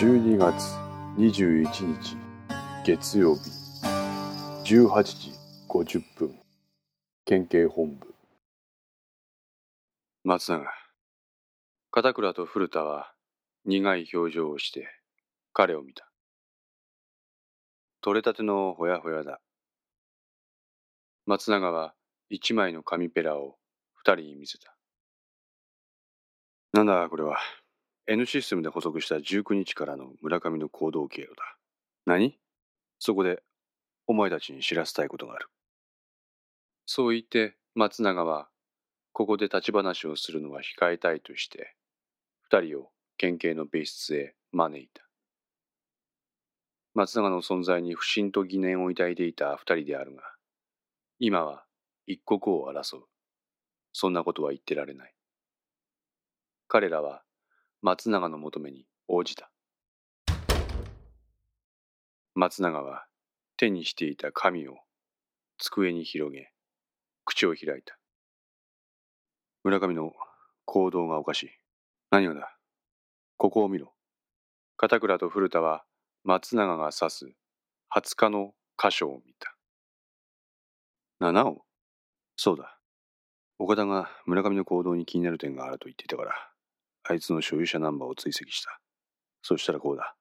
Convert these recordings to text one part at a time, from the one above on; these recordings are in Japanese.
12月21日月曜日18時50分県警本部。松永。片倉と古田は苦い表情をして彼を見た。取れたてのほやほやだ。松永は一枚の紙ペラを二人に見せた。なんだこれは。N システムで補足した19日からの村上の行動経路だ。何？そこでお前たちに知らせたいことがある。そう言って松永はここで立ち話をするのは控えたいとして二人を県警の別室へ招いた。松永の存在に不審と疑念を抱いていた二人であるが、今は一刻を争う。そんなことは言ってられない。彼らは松永の求めに応じた。松永は手にしていた紙を机に広げ、口を開いた。村上の行動がおかしい。何がだ？ここを見ろ。片倉と古田は松永が指す20日の箇所を見た。七尾？そうだ。岡田が村上の行動に気になる点があると言っていたから、あいつの所有者ナンバーを追跡した。そしたらこうだ。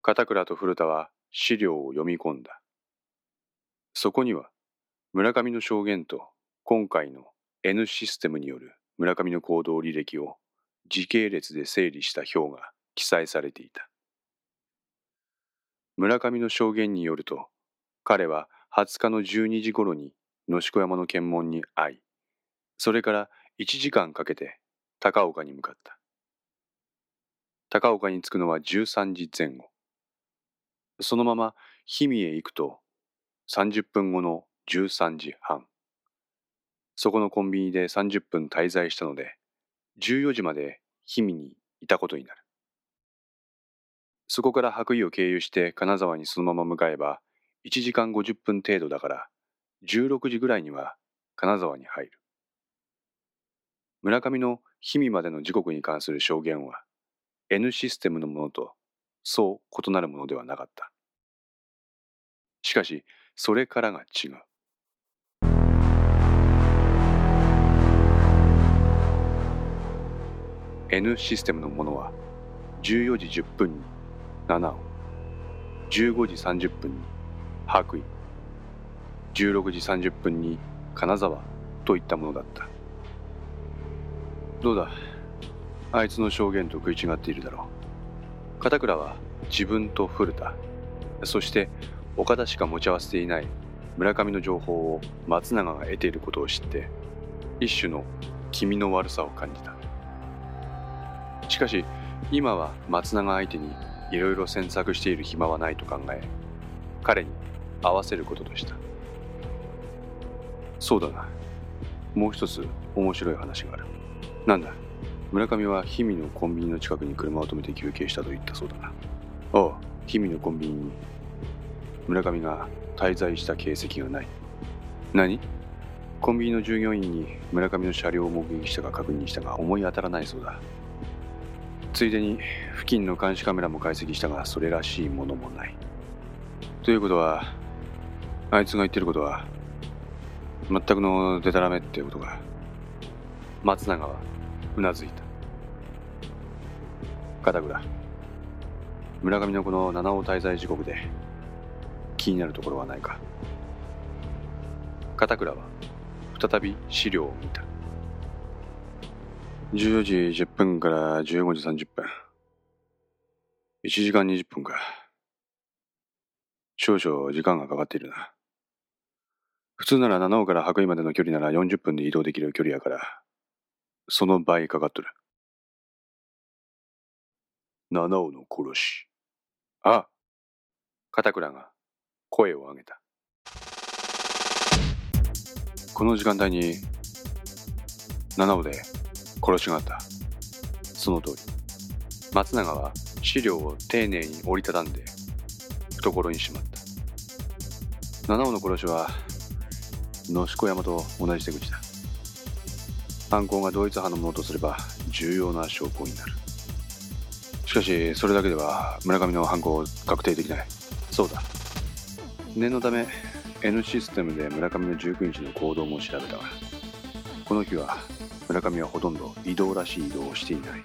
片倉と古田は資料を読み込んだ。そこには村上の証言と今回の N システムによる村上の行動履歴を時系列で整理した表が記載されていた。村上の証言によると、彼は20日の12時頃に野子山の検問に会い、それから1時間かけて高岡に向かった。高岡に着くのは13時前後。そのまま氷見へ行くと30分後の13時半。そこのコンビニで30分滞在したので、14時まで氷見にいたことになる。そこから白衣を経由して金沢にそのまま向かえば、1時間50分程度だから、16時ぐらいには金沢に入る。村上の氷見までの時刻に関する証言は N システムのものとそう異なるものではなかった。しかし、それからが違う。N システムのものは14時10分に七尾15時30分に白衣16時30分に金沢といったものだったどうだ？あいつの証言と食い違っているだろう。片倉は自分と古田。そして岡田しか持ち合わせていない。村上の情報を松永が得ていることを知って一種の気味の悪さを感じた。しかし今は松永相手にいろいろ詮索している暇はないと考え彼に合わせることとした。そうだな。もう一つ面白い話がある。なんだ？村上は氷見のコンビニの近くに車を止めて休憩したと言ったそうだな。ああ氷見のコンビニに。村上が滞在した形跡がない。何？コンビニの従業員に村上の車両を目撃したか確認したが思い当たらないそうだ。ついでに付近の監視カメラも解析したがそれらしいものもない。ということはあいつが言ってることは全くのデタラメってことか。松永はうなずいた。片倉。村上のこの七尾滞在時刻で気になるところはないか。片倉は再び資料を見た。14時10分から15時30分。1時間20分か。少々時間がかかっているな。普通なら七尾から白衣までの距離なら40分で移動できる距離やからその倍かかっとる。七尾の殺し。あ片倉が声を上げた。この時間帯に七尾で殺しがあった。その通り。松永は資料を丁寧に折りたたんで懐にしまった。七尾の殺しは野子山と同じ手口だ。犯行が同一犯のものとすれば重要な証拠になる。ししかしそれだけでは村上の犯行を確定できない。そうだ。念のため N システムで村上の19日の行動も調べたがこの日は村上はほとんど移動らしい移動をしていない。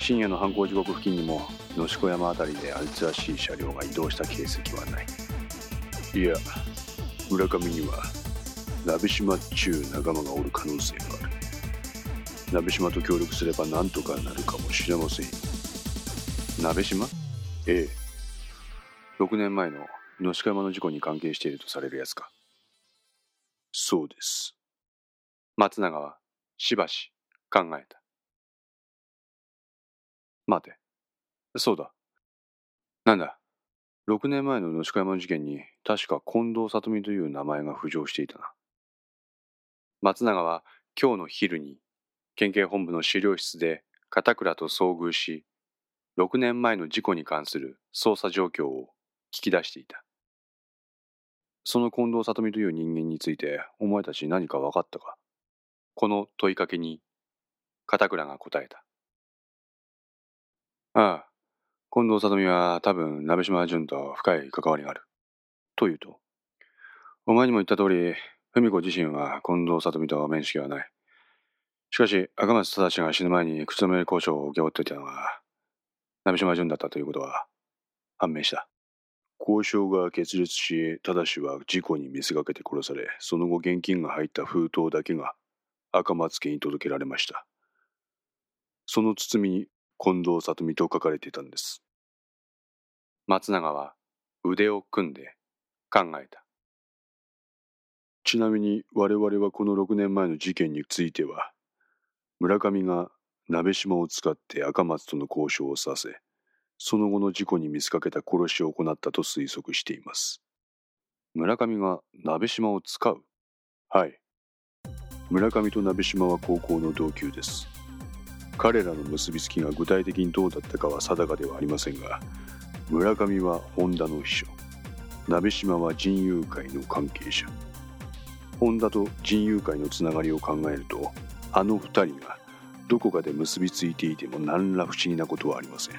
深夜の犯行時刻付近にも野子山辺りであいつらしい車両が移動した形跡はない。いや村上には鍋島っちゅう仲間がおる可能性がある。鍋島と協力すれば何とかなるかもしれません。鍋島？ええ。6年前の野子山の事故に関係しているとされるやつか。そうです。松永はしばし考えた。待て。そうだ。なんだ。6年前の野子山の事件に確か近藤里美という名前が浮上していたな。松永は今日の昼に県警本部の資料室で片倉と遭遇し6年前の事故に関する捜査状況を聞き出していた。その近藤里美という人間についてお前たち何か分かったか？この問いかけに片倉が答えた。ああ近藤里美は多分鍋島淳と深い関わりがある。というとお前にも言った通り文子自身は近藤里美と面識はない。しかし赤松正が死ぬ前に口止め交渉を請け負っていたのが鍋島淳だったということは判明した。交渉が決裂し正は事故に見せかけて殺されその後現金が入った封筒だけが赤松家に届けられました。その包みに近藤里美と書かれていたんです。松永は腕を組んで考えたちなみに我々はこの6年前の事件については村上が鍋島を使って赤松との交渉をさせその後の事故に見せかけた殺しを行ったと推測しています。村上が鍋島を使う？はい。村上と鍋島は高校の同級です。彼らの結びつきが具体的にどうだったかは定かではありませんが村上は本田の秘書。鍋島は人友会の関係者。本田と人友会のつながりを考えるとあの二人がどこかで結びついていても何ら不思議なことはありません。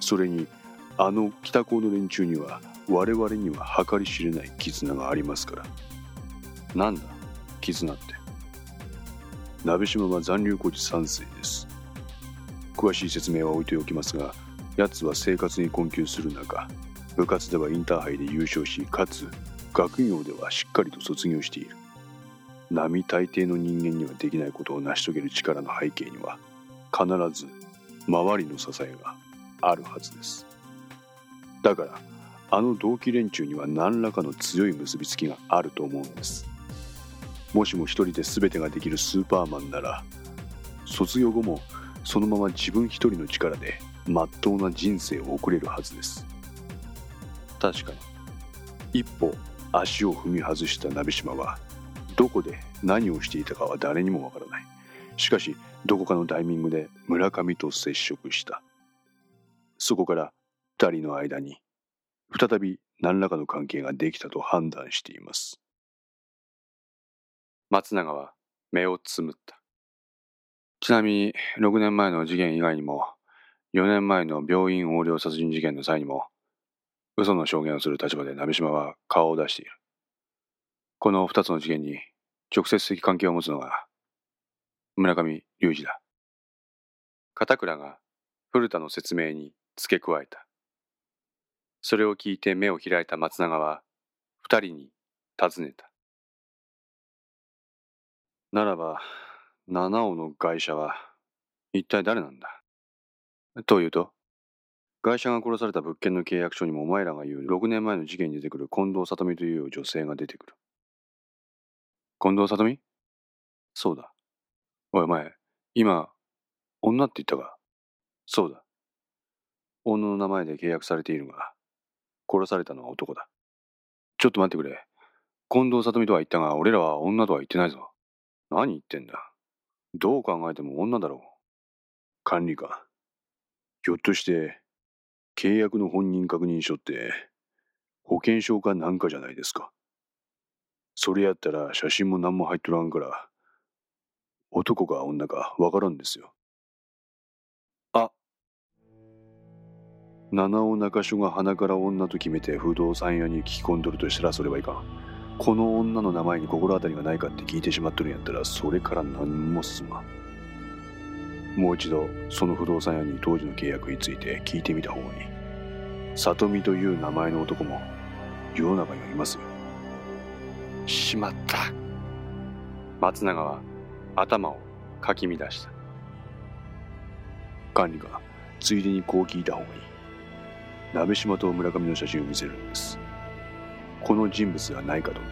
それにあの北高の連中には我々には計り知れない絆がありますから。なんだ絆って。鍋島は残留孤児3世です。詳しい説明は置いておきますが奴は生活に困窮する中部活ではインターハイで優勝しかつ学業ではしっかりと卒業している。並大抵の人間にはできないことを成し遂げる力の背景には必ず周りの支えがあるはずです。だからあの同期連中には何らかの強い結びつきがあると思うんです。もしも一人で全てができるスーパーマンなら卒業後もそのまま自分一人の力でまっとうな人生を送れるはずです。確かに。一歩足を踏み外した鍋島はどこで何をしていたかは誰にもわからない。しかしどこかのタイミングで村上と接触した。そこから二人の間に再び何らかの関係ができたと判断しています。松永は目をつむった。ちなみに6年前の事件以外にも4年前の病院横領殺人事件の際にも嘘の証言をする立場で鍋島は顔を出している。この二つの事件に直接的関係を持つのが村上隆二だ。片倉が古田の説明に付け加えた。それを聞いて目を開いた松永は二人に尋ねた。ならば七尾の会社は一体誰なんだ？というと会社が殺された物件の契約書にもお前らが言う6年前の事件に出てくる近藤里美という女性が出てくる近藤里美？そうだ。おいお前、今、女って言ったか？そうだ。女の名前で契約されているが、殺されたのは男だ。ちょっと待ってくれ。近藤里美とは言ったが、俺らは女とは言ってないぞ。何言ってんだ？どう考えても女だろう。管理官。ひょっとして、契約の本人確認書って、保険証かなんかじゃないですか。それやったら写真も何も入っとらんから、男か女かわからんですよ。あ、七尾中署が鼻から女と決めて不動産屋に聞き込んどるとしたらそれはいかんこの女の名前に心当たりがないかって聞いてしまっとるんやったらそれから何も進まんもう一度その不動産屋に当時の契約について聞いてみた方がいい。里見という名前の男も世の中にはいますよ。しまった。松永は頭をかき乱した。管理がついでにこう聞いた方がいい。鍋島と村上の写真を見せるんです。この人物がないかとね。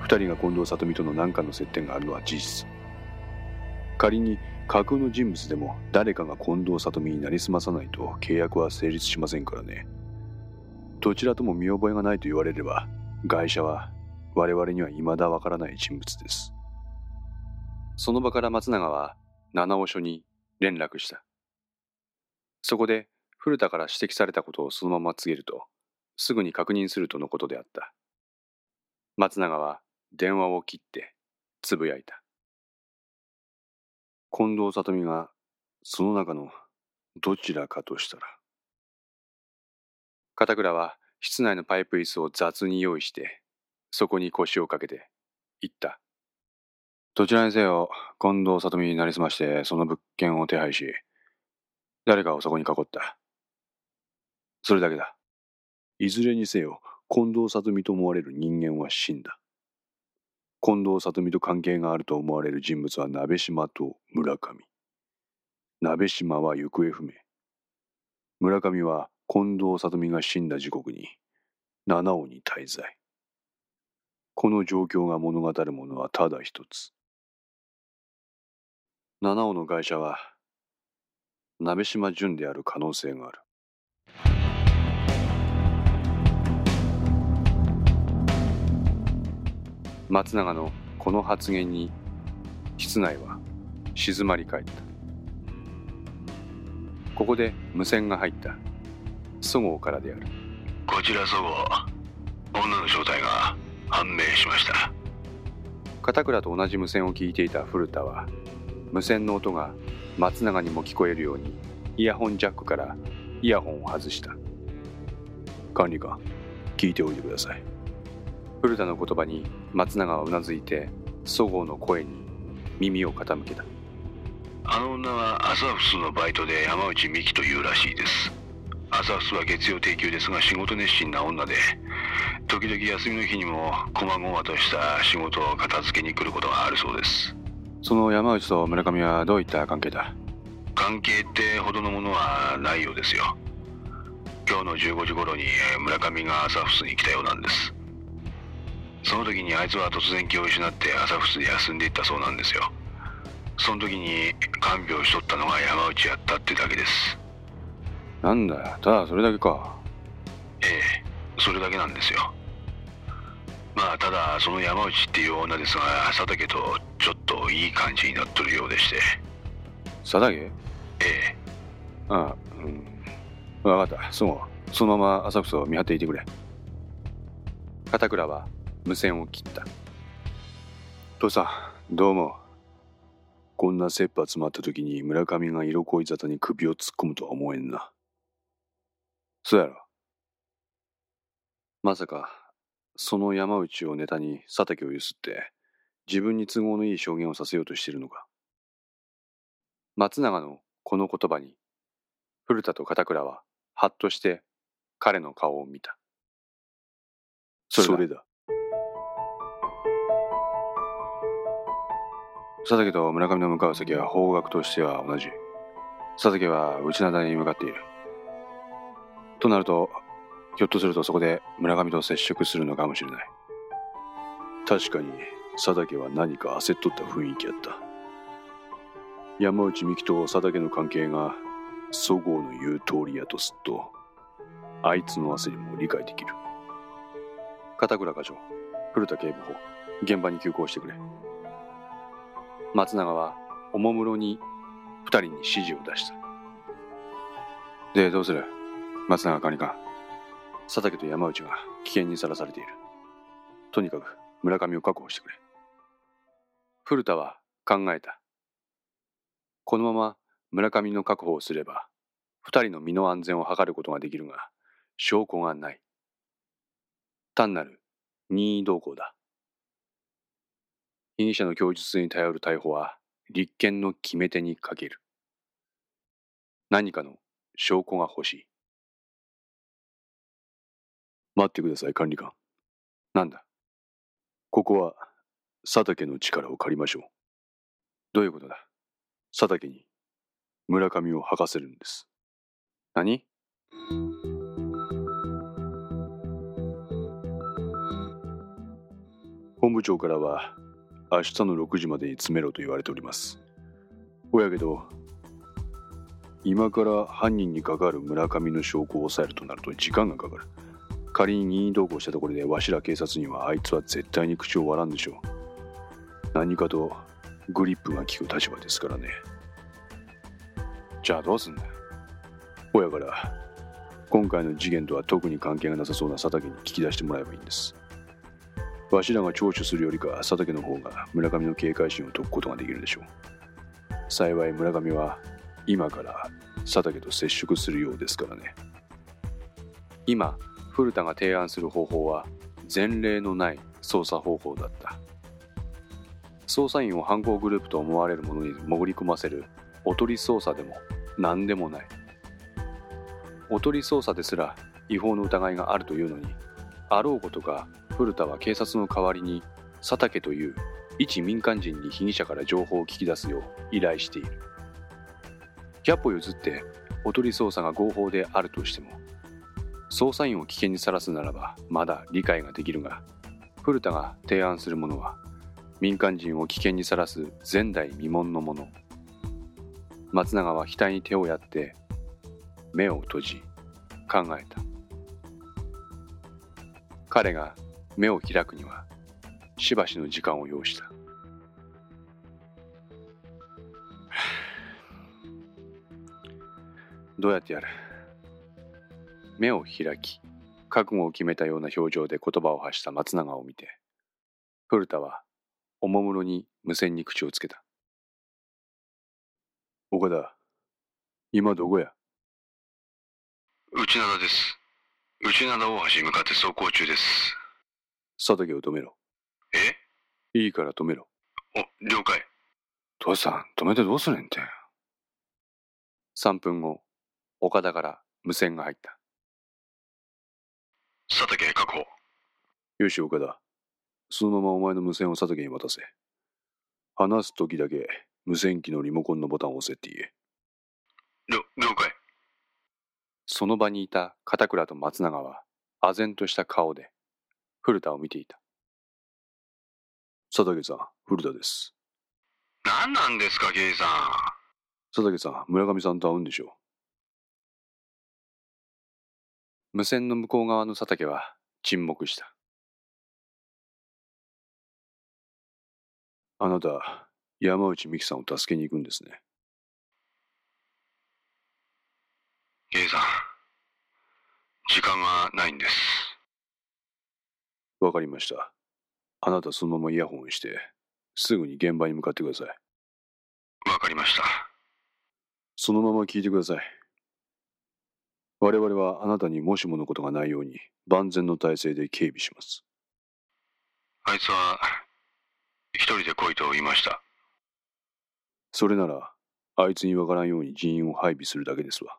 二人が近藤里美との何かの接点があるのは事実。仮に架空の人物でも誰かが近藤里美になりすまさないと契約は成立しませんからねどちらとも見覚えがないと言われれば会社は我々には未だわからない人物ですその場から松永は七尾署に連絡したそこで古田から指摘されたことをそのまま告げるとすぐに確認するとのことであった。松永は電話を切ってつぶやいた。近藤里美がその中のどちらかとしたら。片倉は室内のパイプ椅子を雑に用意して、そこに腰をかけて言った。どちらにせよ、近藤里美になりすまして、その物件を手配し、誰かをそこに囲った。それだけだ。いずれにせよ、近藤里美と思われる人間は死んだ。近藤里美と関係があると思われる人物は鍋島と村上。鍋島は行方不明。村上は近藤里美が死んだ時刻に七尾に滞在。この状況が物語るものはただ一つ。七尾の会社は鍋島淳である可能性がある。松永のこの発言に室内は静まり返った。ここで無線が入った。そごうからである。こちらそごう女の正体が判明しました。片倉と同じ無線を聞いていた古田は無線の音が松永にも聞こえるようにイヤホンジャックからイヤホンを外した。管理官聞いておいてください古田の言葉に松永はうなずいてそごうの声に耳を傾けた。あの女は朝フスのバイトで山内美希というらしいです。朝フスは月曜定休ですが仕事熱心な女で時々休みの日にも細々とした仕事を片付けに来ることがあるそうです。その山内と村上はどういった関係だ？関係ってほどのものはないようですよ。今日の15時頃に村上が朝フスに来たようなんですその時にあいつは突然気を失って朝フスで休んでいったそうなんですよ。その時に看病しとったのが山内やったってだけです。なんだよ。ただそれだけか。ええそれだけなんですよ。まあただその山内っていう女ですが佐竹とちょっといい感じになっとるようでして。佐竹？ええ。ああうん。分かった。そうそのまま朝フスを見張っていてくれ。片倉は？無線を切った。父さんどうも。こんな切羽詰まった時に村上が色恋沙汰に首を突っ込むとは思えんな。そうやろ。まさかその山内をネタに佐竹をゆすって自分に都合のいい証言をさせようとしているのか。松永のこの言葉に古田と片倉はハッとして彼の顔を見た。それだ。佐竹と村上の向かう先は方角としては同じ。佐竹は内灘に向かっている。となると、ひょっとするとそこで村上と接触するのかもしれない。確かに佐竹は何か焦っとった雰囲気やった。山内美希と佐竹の関係がそごうの言う通りやとすっと、あいつの焦りも理解できる。片倉課長、古田警部補、現場に急行してくれ。松永はおもむろに二人に指示を出した。で、どうする？松永管理官。佐竹と山内が危険にさらされている。とにかく村上を確保してくれ。古田は考えた。このまま村上の確保をすれば、二人の身の安全を図ることができるが、証拠がない。単なる任意同行だ。被疑者の供述に頼る逮捕は立件の決め手に欠ける。何かの証拠が欲しい。待ってください、管理官。なんだ？ここは佐竹の力を借りましょう。どういうことだ？佐竹に村上を吐かせるんです。何？本部長からは明日の6時までに詰めろと言われております。ほやけど、今から犯人に関わる村上の証拠を抑えるとなると時間がかかる。仮に任意同行したところでわしら警察にはあいつは絶対に口を割らんでしょう。何かとグリップが効く立場ですからね。じゃあどうすんだほやから、今回の事件とは特に関係がなさそうな佐竹に聞き出してもらえばいいんです。わしらが聴取するよりか佐竹の方が村上の警戒心を解くことができるでしょう。幸い村上は今から佐竹と接触するようですからね。今、古田が提案する方法は前例のない捜査方法だった。捜査員を犯行グループと思われるものに潜り込ませるおとり捜査でも何でもない。おとり捜査ですら違法の疑いがあるというのに、あろうことか古田は警察の代わりに佐竹という一民間人に被疑者から情報を聞き出すよう依頼している。100歩譲っておとり捜査が合法であるとしても、捜査員を危険にさらすならばまだ理解ができるが、古田が提案するものは民間人を危険にさらす前代未聞のもの。松永は額に手をやって目を閉じ考えた。彼が目を開くにはしばしの時間を要した。どうやってやる？目を開き、覚悟を決めたような表情で言葉を発した松永を見て、古田はおもむろに無線に口をつけた。岡田、今どこや？内灘です。内灘大橋に向かって走行中です。佐竹を止めろ。え？いいから止めろ。お、了解。父さん、止めてどうするんって。3分後、岡田から無線が入った。佐竹確保。よし、岡田。そのままお前の無線を佐竹に渡せ。話す時だけ無線機のリモコンのボタンを押せって言え。了了解。その場にいた片倉と松永は、唖然とした顔で、古田を見ていた。佐竹さん、古田です。何なんですか、刑事さん。佐竹さん、村上さんと会うんでしょ無線の向こう側の佐竹は沈黙した。う。あなた、山内美紀さんを助けに行くんですね。刑事さん。時間がないんです。わかりました。あなたそのままイヤホンして、すぐに現場に向かってください。わかりました。そのまま聞いてください。我々はあなたにもしものことがないように万全の体制で警備します。あいつは、一人で来いと言いました。それなら、あいつにわからんように人員を配備するだけですわ。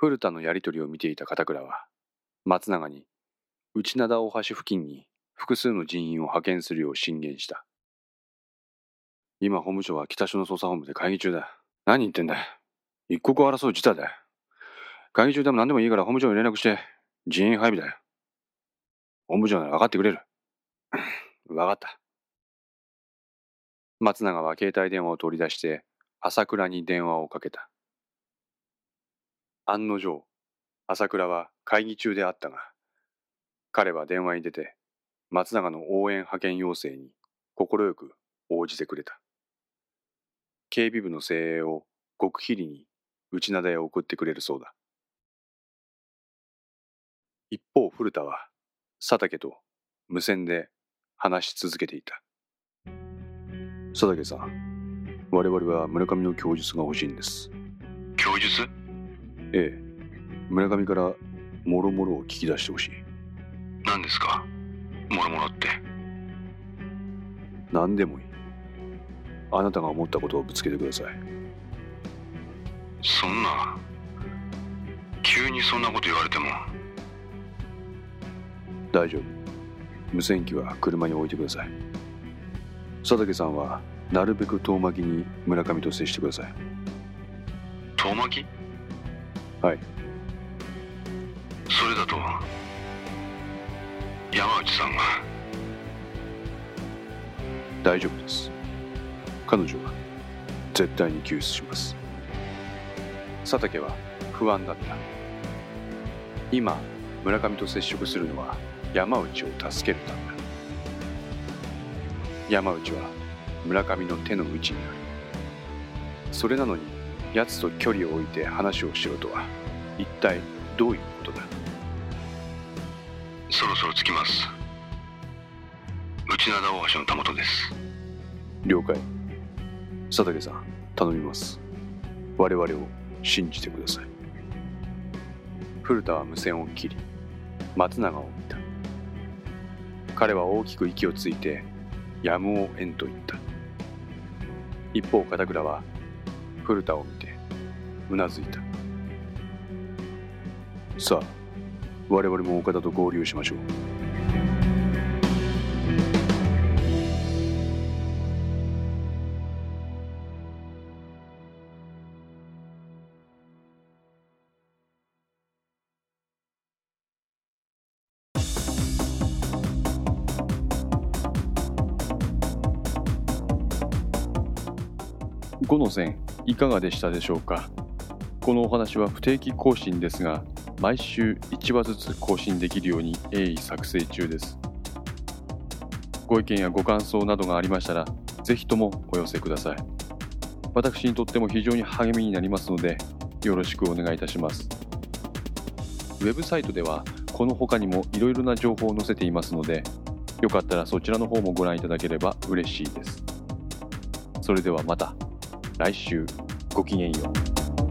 古田のやりとりを見ていた片倉は、松永に内灘大橋付近に複数の人員を派遣するよう進言した。今、本部長は北署の捜査本部で会議中だ。何言ってんだ。一刻を争う事態だよ。会議中でも何でもいいから本部長に連絡して、人員配備だよ。本部長なら分かってくれる。分かった。松永は携帯電話を取り出して、朝倉に電話をかけた。案の定、朝倉は会議中であったが、彼は電話に出て、松永の応援派遣要請に快く応じてくれた。警備部の精鋭を極秘裏に内灘へ送ってくれるそうだ。一方、古田は佐竹と無線で話し続けていた。佐竹さん、我々は村上の供述が欲しいんです。供述？ええ。村上からもろもろを聞き出してほしい。何ですか？もろもろって。何でもいい。あなたが思ったことをぶつけてください。そんな。急にそんなこと言われても。大丈夫。無線機は車に置いてください。佐竹さんはなるべく遠巻きに村上と接してください。遠巻き？はい。それだと山内さんが。大丈夫です。彼女は絶対に救出します。佐竹は不安だった。今村上と接触するのは山内を助けるためだ。山内は村上の手の内にある。それなのに奴と距離を置いて話をしろとは一体どういうことだ？そろそろ着きます。内灘大橋のたもとです。了解。佐竹さん頼みます。我々を信じてください。古田は無線を切り松永を見た。彼は大きく息をついてやむをえんと言った。一方片倉は古田を見てうなずいた。さあ我々も岡田と合流しましょう。5の線いかがでしたでしょうか？このお話は不定期更新ですが毎週1話ずつ更新できるように鋭意作成中です。ご意見やご感想などがありましたらぜひともお寄せください。私にとっても非常に励みになりますのでよろしくお願いいたします。ウェブサイトではこの他にもいろいろな情報を載せていますのでよかったらそちらの方もご覧いただければ嬉しいです。それではまた。来週。ごきげんよう。